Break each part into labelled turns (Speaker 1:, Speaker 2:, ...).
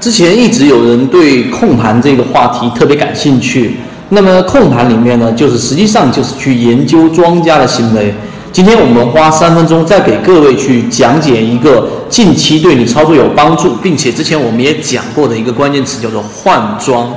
Speaker 1: 之前一直有人对控盘这个话题特别感兴趣，那么控盘里面呢，就是实际上就是去研究庄家的行为。今天我们花三分钟再给各位去讲解一个近期对你操作有帮助，并且之前我们也讲过的一个关键词叫做换庄。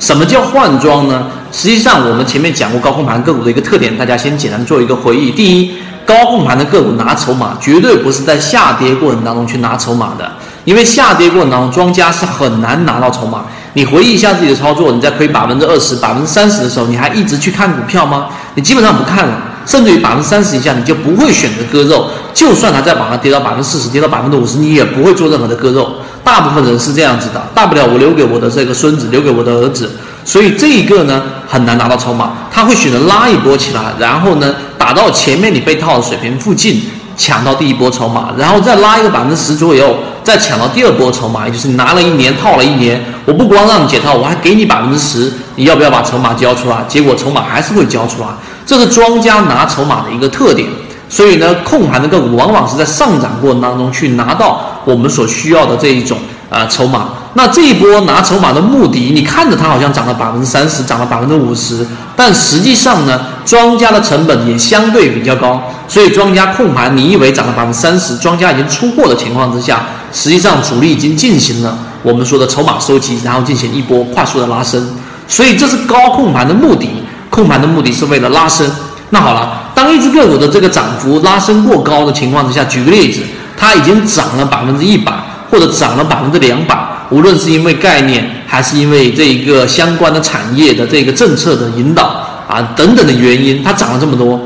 Speaker 1: 什么叫换庄呢？实际上我们前面讲过高控盘个股的一个特点，大家先简单做一个回忆。第一，高控盘的个股拿筹码绝对不是在下跌过程当中去拿筹码的。因为下跌过程当中，庄家是很难拿到筹码。你回忆一下自己的操作，你在亏百分之二十、百分之三十的时候，你还一直去看股票吗？你基本上不看了，甚至于百分之三十以下，你就不会选择割肉。就算它再往上跌到百分之四十、跌到百分之五十，你也不会做任何的割肉。大部分人是这样子的，大不了我留给我的这个孙子，留给我的儿子。所以这一个呢，很难拿到筹码，他会选择拉一波起来，然后呢，打到前面你被套的水平附近。抢到第一波筹码，然后再拉一个百分之十左右，再抢到第二波筹码，也就是拿了一年套了一年，我不光让你解套，我还给你百分之十，你要不要把筹码交出来？结果筹码还是会交出来，这是庄家拿筹码的一个特点。所以呢，控盘的个股往往是在上涨过程当中去拿到我们所需要的这一种啊筹码。那这一波拿筹码的目的，你看着它好像涨了百分之三十，涨了百分之五十，但实际上呢，庄家的成本也相对比较高，所以庄家控盘，你以为涨了百分之三十，庄家已经出货的情况之下，实际上主力已经进行了我们说的筹码收集，然后进行一波快速的拉升，所以这是高控盘的目的，控盘的目的是为了拉升。那好了，当一只个股的这个涨幅拉升过高的情况之下，举个例子，它已经涨了百分之一百，或者涨了百分之两百。无论是因为概念，还是因为这一个相关的产业的这个政策的引导啊等等的原因，它涨了这么多。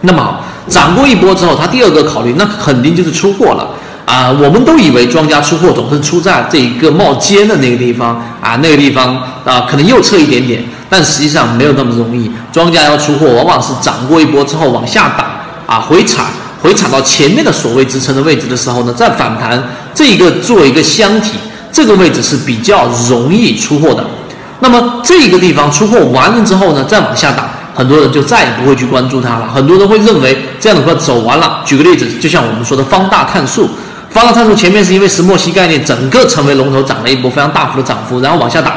Speaker 1: 那么涨过一波之后，它第二个考虑，那肯定就是出货了啊。我们都以为庄家出货总是出在这一个冒尖的那个地方啊，那个地方啊可能右侧一点点，但实际上没有那么容易。庄家要出货，往往是涨过一波之后往下打啊，回踩，回踩到前面的所谓支撑的位置的时候呢，再反弹，这一个做一个箱体。这个位置是比较容易出货的，那么这个地方出货完了之后呢，再往下打，很多人就再也不会去关注它了。很多人会认为这样的话走完了。举个例子，就像我们说的方大碳素，方大碳素前面是因为石墨烯概念整个成为龙头，涨了一波非常大幅的涨幅，然后往下打。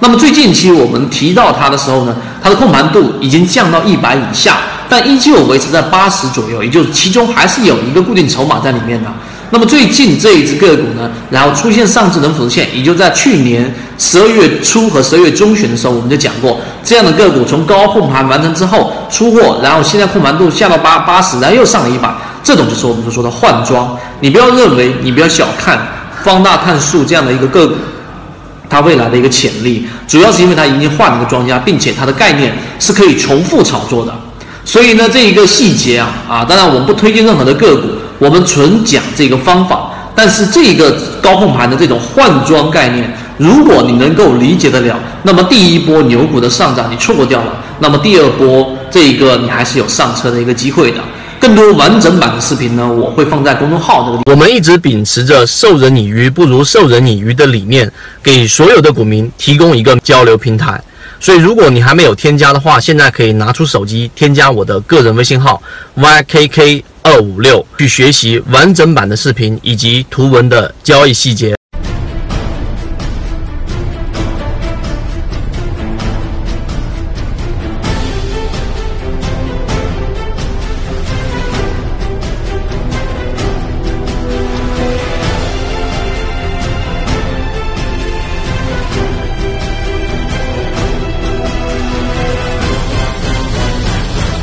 Speaker 1: 那么最近期我们提到它的时候呢，它的控盘度已经降到一百以下，但依旧维持在八十左右，也就是其中还是有一个固定筹码在里面的。那么最近这一只个股呢，然后出现上至能否线，也就在去年十二月初和十二月中旬的时候，我们就讲过，这样的个股从高控盘完成之后出货，然后现在控盘度下到八八十，然后又上了一把，这种就是我们所说的换装。你不要认为，你不要小看方大碳素这样的一个个股，它未来的一个潜力，主要是因为它已经换了一个庄家，并且它的概念是可以重复炒作的。所以呢，这一个细节啊啊，当然我们不推荐任何的个股。我们纯讲这个方法，但是这个高控盘的这种换装概念，如果你能够理解得了，那么第一波牛股的上涨你错过掉了，那么第二波这一个你还是有上车的一个机会的。更多完整版的视频呢，我会放在公众号这个地
Speaker 2: 方。我们一直秉持着授人以鱼不如授人以渔的理念，给所有的股民提供一个交流平台。所以，如果你还没有添加的话，现在可以拿出手机添加我的个人微信号 ykk。二五六去学习完整版的视频以及图文的交易细节。